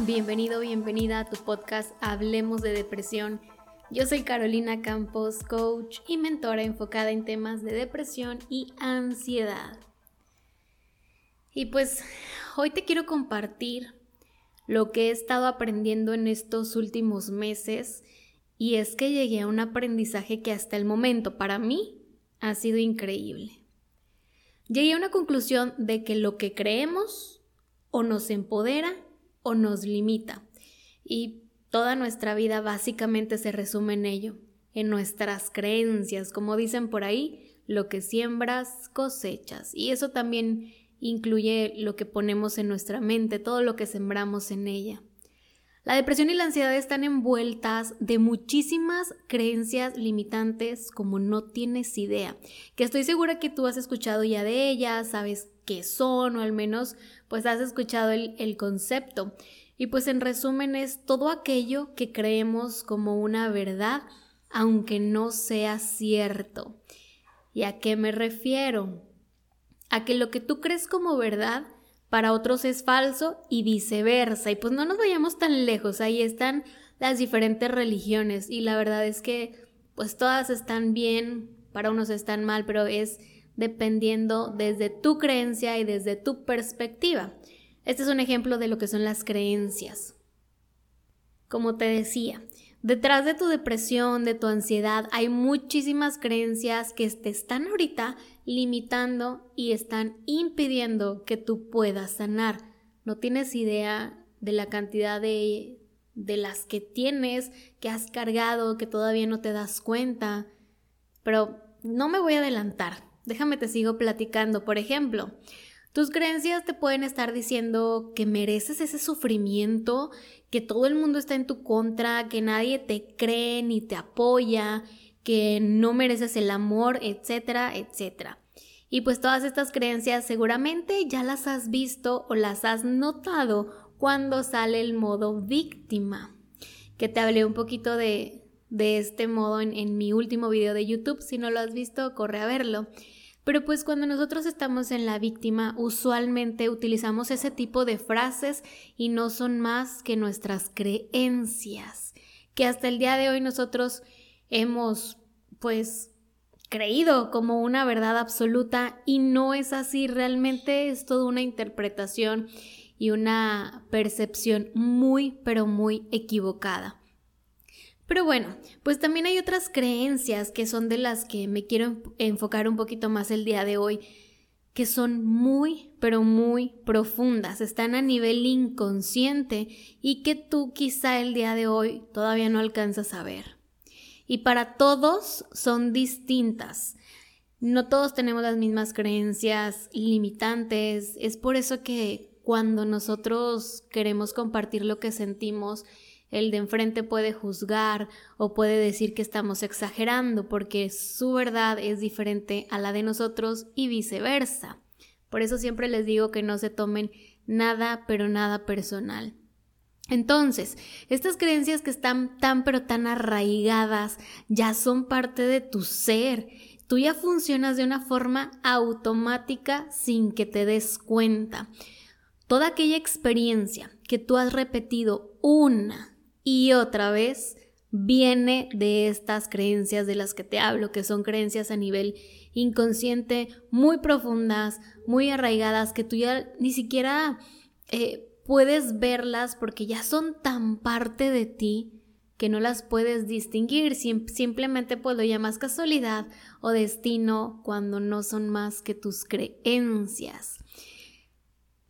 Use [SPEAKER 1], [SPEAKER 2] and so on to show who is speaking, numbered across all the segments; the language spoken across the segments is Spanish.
[SPEAKER 1] bienvenido, bienvenida a tu podcast Hablemos de Depresión. Yo soy Carolina Campos, coach y mentora enfocada en temas de depresión y ansiedad. Y pues hoy te quiero compartir lo que he estado aprendiendo en estos últimos meses y es que llegué a un aprendizaje que hasta el momento para mí ha sido increíble. Llegué a una conclusión de que lo que creemos o nos empodera o nos limita. Y toda nuestra vida básicamente se resume en ello, en nuestras creencias, como dicen por ahí, lo que siembras cosechas. Y eso también incluye lo que ponemos en nuestra mente, todo lo que sembramos en ella. La depresión y la ansiedad están envueltas de muchísimas creencias limitantes como no tienes idea, que estoy segura que tú has escuchado ya de ellas, sabes qué son o al menos pues has escuchado el, el concepto. Y pues en resumen es todo aquello que creemos como una verdad, aunque no sea cierto. ¿Y a qué me refiero? A que lo que tú crees como verdad para otros es falso y viceversa. Y pues no nos vayamos tan lejos, ahí están las diferentes religiones y la verdad es que pues todas están bien, para unos están mal, pero es dependiendo desde tu creencia y desde tu perspectiva. Este es un ejemplo de lo que son las creencias. Como te decía, detrás de tu depresión, de tu ansiedad, hay muchísimas creencias que te están ahorita limitando y están impidiendo que tú puedas sanar. No tienes idea de la cantidad de, de las que tienes, que has cargado, que todavía no te das cuenta. Pero no me voy a adelantar. Déjame te sigo platicando. Por ejemplo, tus creencias te pueden estar diciendo que mereces ese sufrimiento, que todo el mundo está en tu contra, que nadie te cree ni te apoya, que no mereces el amor, etcétera, etcétera. Y pues todas estas creencias seguramente ya las has visto o las has notado cuando sale el modo víctima, que te hablé un poquito de, de este modo en, en mi último video de YouTube. Si no lo has visto, corre a verlo. Pero pues cuando nosotros estamos en la víctima, usualmente utilizamos ese tipo de frases y no son más que nuestras creencias, que hasta el día de hoy nosotros hemos pues creído como una verdad absoluta y no es así, realmente es toda una interpretación y una percepción muy, pero muy equivocada. Pero bueno, pues también hay otras creencias que son de las que me quiero enfocar un poquito más el día de hoy, que son muy, pero muy profundas, están a nivel inconsciente y que tú quizá el día de hoy todavía no alcanzas a ver y para todos son distintas. No todos tenemos las mismas creencias limitantes. Es por eso que cuando nosotros queremos compartir lo que sentimos, el de enfrente puede juzgar o puede decir que estamos exagerando porque su verdad es diferente a la de nosotros y viceversa. Por eso siempre les digo que no se tomen nada, pero nada personal. Entonces, estas creencias que están tan pero tan arraigadas ya son parte de tu ser. Tú ya funcionas de una forma automática sin que te des cuenta. Toda aquella experiencia que tú has repetido una y otra vez viene de estas creencias de las que te hablo, que son creencias a nivel inconsciente muy profundas, muy arraigadas, que tú ya ni siquiera... Eh, puedes verlas porque ya son tan parte de ti que no las puedes distinguir, simplemente pues lo llamas casualidad o destino cuando no son más que tus creencias.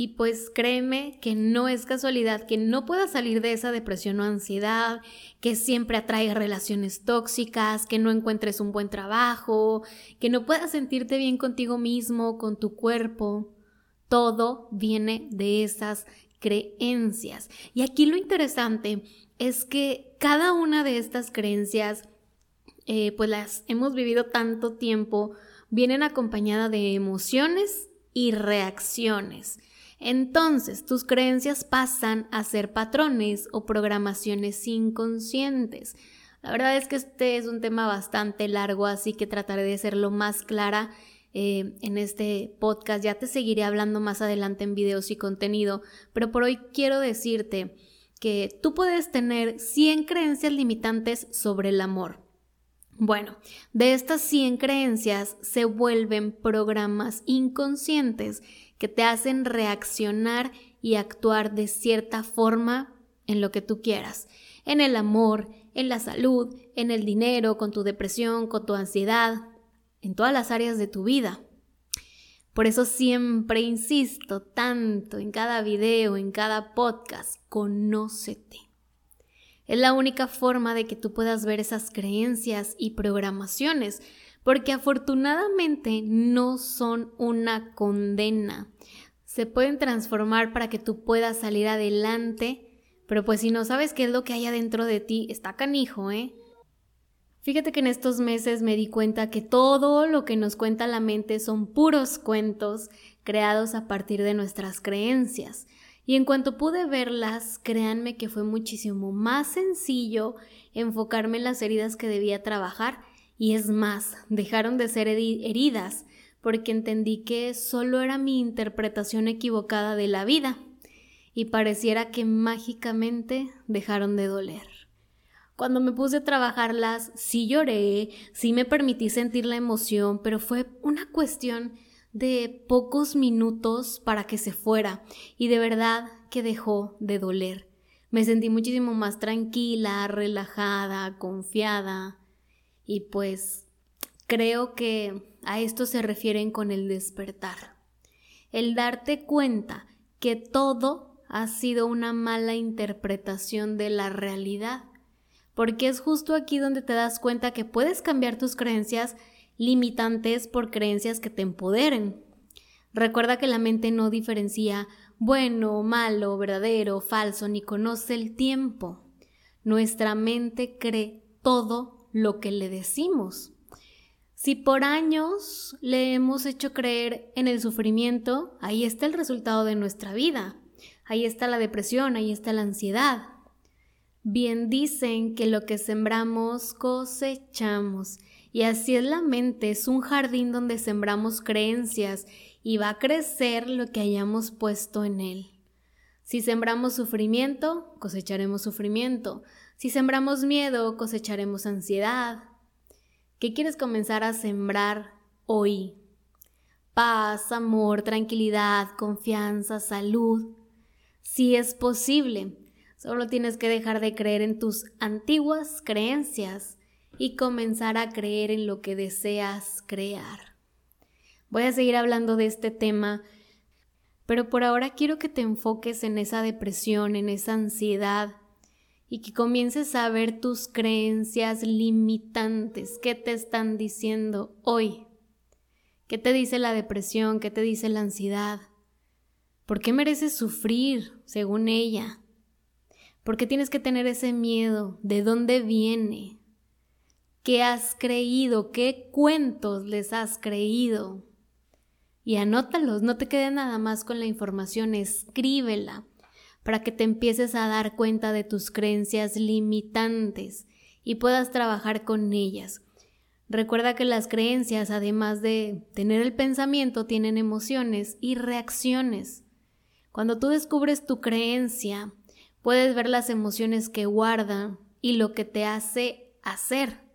[SPEAKER 1] Y pues créeme que no es casualidad que no puedas salir de esa depresión o ansiedad, que siempre atraiga relaciones tóxicas, que no encuentres un buen trabajo, que no puedas sentirte bien contigo mismo, con tu cuerpo. Todo viene de esas creencias. Y aquí lo interesante es que cada una de estas creencias, eh, pues las hemos vivido tanto tiempo, vienen acompañadas de emociones y reacciones. Entonces, tus creencias pasan a ser patrones o programaciones inconscientes. La verdad es que este es un tema bastante largo, así que trataré de ser lo más clara eh, en este podcast. Ya te seguiré hablando más adelante en videos y contenido, pero por hoy quiero decirte que tú puedes tener 100 creencias limitantes sobre el amor. Bueno, de estas 100 creencias se vuelven programas inconscientes que te hacen reaccionar y actuar de cierta forma en lo que tú quieras, en el amor, en la salud, en el dinero, con tu depresión, con tu ansiedad, en todas las áreas de tu vida. Por eso siempre insisto tanto en cada video, en cada podcast, conócete. Es la única forma de que tú puedas ver esas creencias y programaciones, porque afortunadamente no son una condena. Se pueden transformar para que tú puedas salir adelante, pero pues si no sabes qué es lo que hay adentro de ti, está canijo, ¿eh? Fíjate que en estos meses me di cuenta que todo lo que nos cuenta la mente son puros cuentos creados a partir de nuestras creencias. Y en cuanto pude verlas, créanme que fue muchísimo más sencillo enfocarme en las heridas que debía trabajar y es más, dejaron de ser heridas porque entendí que solo era mi interpretación equivocada de la vida y pareciera que mágicamente dejaron de doler. Cuando me puse a trabajarlas, sí lloré, sí me permití sentir la emoción, pero fue una cuestión de pocos minutos para que se fuera y de verdad que dejó de doler. Me sentí muchísimo más tranquila, relajada, confiada y pues creo que a esto se refieren con el despertar. El darte cuenta que todo ha sido una mala interpretación de la realidad porque es justo aquí donde te das cuenta que puedes cambiar tus creencias limitantes por creencias que te empoderen. Recuerda que la mente no diferencia bueno, malo, verdadero, falso, ni conoce el tiempo. Nuestra mente cree todo lo que le decimos. Si por años le hemos hecho creer en el sufrimiento, ahí está el resultado de nuestra vida. Ahí está la depresión, ahí está la ansiedad. Bien dicen que lo que sembramos cosechamos. Y así es la mente, es un jardín donde sembramos creencias y va a crecer lo que hayamos puesto en él. Si sembramos sufrimiento, cosecharemos sufrimiento. Si sembramos miedo, cosecharemos ansiedad. ¿Qué quieres comenzar a sembrar hoy? Paz, amor, tranquilidad, confianza, salud. Si es posible, Solo tienes que dejar de creer en tus antiguas creencias y comenzar a creer en lo que deseas crear. Voy a seguir hablando de este tema, pero por ahora quiero que te enfoques en esa depresión, en esa ansiedad y que comiences a ver tus creencias limitantes. ¿Qué te están diciendo hoy? ¿Qué te dice la depresión? ¿Qué te dice la ansiedad? ¿Por qué mereces sufrir según ella? ¿Por qué tienes que tener ese miedo? ¿De dónde viene? ¿Qué has creído? ¿Qué cuentos les has creído? Y anótalos, no te quede nada más con la información, escríbela para que te empieces a dar cuenta de tus creencias limitantes y puedas trabajar con ellas. Recuerda que las creencias, además de tener el pensamiento, tienen emociones y reacciones. Cuando tú descubres tu creencia, Puedes ver las emociones que guarda y lo que te hace hacer.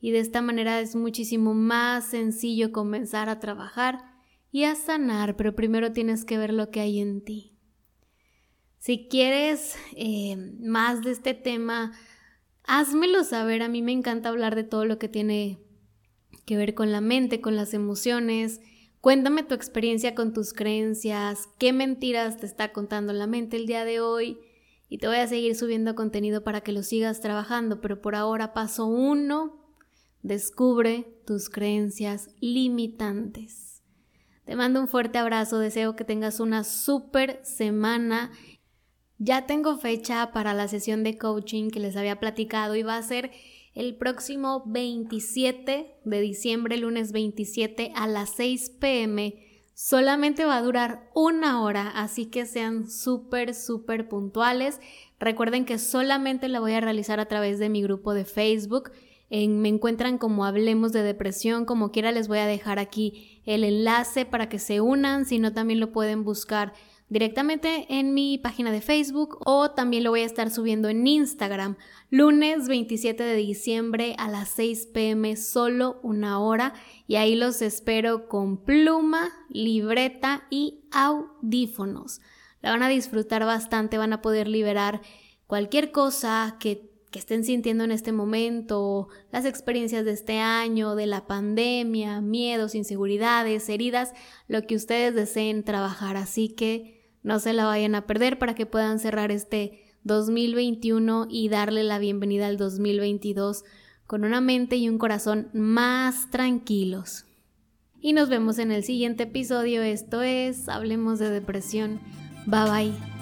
[SPEAKER 1] Y de esta manera es muchísimo más sencillo comenzar a trabajar y a sanar, pero primero tienes que ver lo que hay en ti. Si quieres eh, más de este tema, házmelo saber. A mí me encanta hablar de todo lo que tiene que ver con la mente, con las emociones, Cuéntame tu experiencia con tus creencias, qué mentiras te está contando la mente el día de hoy y te voy a seguir subiendo contenido para que lo sigas trabajando, pero por ahora paso uno, descubre tus creencias limitantes. Te mando un fuerte abrazo, deseo que tengas una súper semana. Ya tengo fecha para la sesión de coaching que les había platicado y va a ser el próximo 27 de diciembre, lunes 27 a las 6 pm. Solamente va a durar una hora, así que sean súper, súper puntuales. Recuerden que solamente la voy a realizar a través de mi grupo de Facebook. Me encuentran como Hablemos de Depresión, como quiera les voy a dejar aquí el enlace para que se unan, si no también lo pueden buscar directamente en mi página de Facebook o también lo voy a estar subiendo en Instagram. Lunes 27 de diciembre a las 6 pm, solo una hora. Y ahí los espero con pluma, libreta y audífonos. La van a disfrutar bastante, van a poder liberar cualquier cosa que que estén sintiendo en este momento, las experiencias de este año, de la pandemia, miedos, inseguridades, heridas, lo que ustedes deseen trabajar. Así que no se la vayan a perder para que puedan cerrar este 2021 y darle la bienvenida al 2022 con una mente y un corazón más tranquilos. Y nos vemos en el siguiente episodio. Esto es Hablemos de Depresión. Bye bye.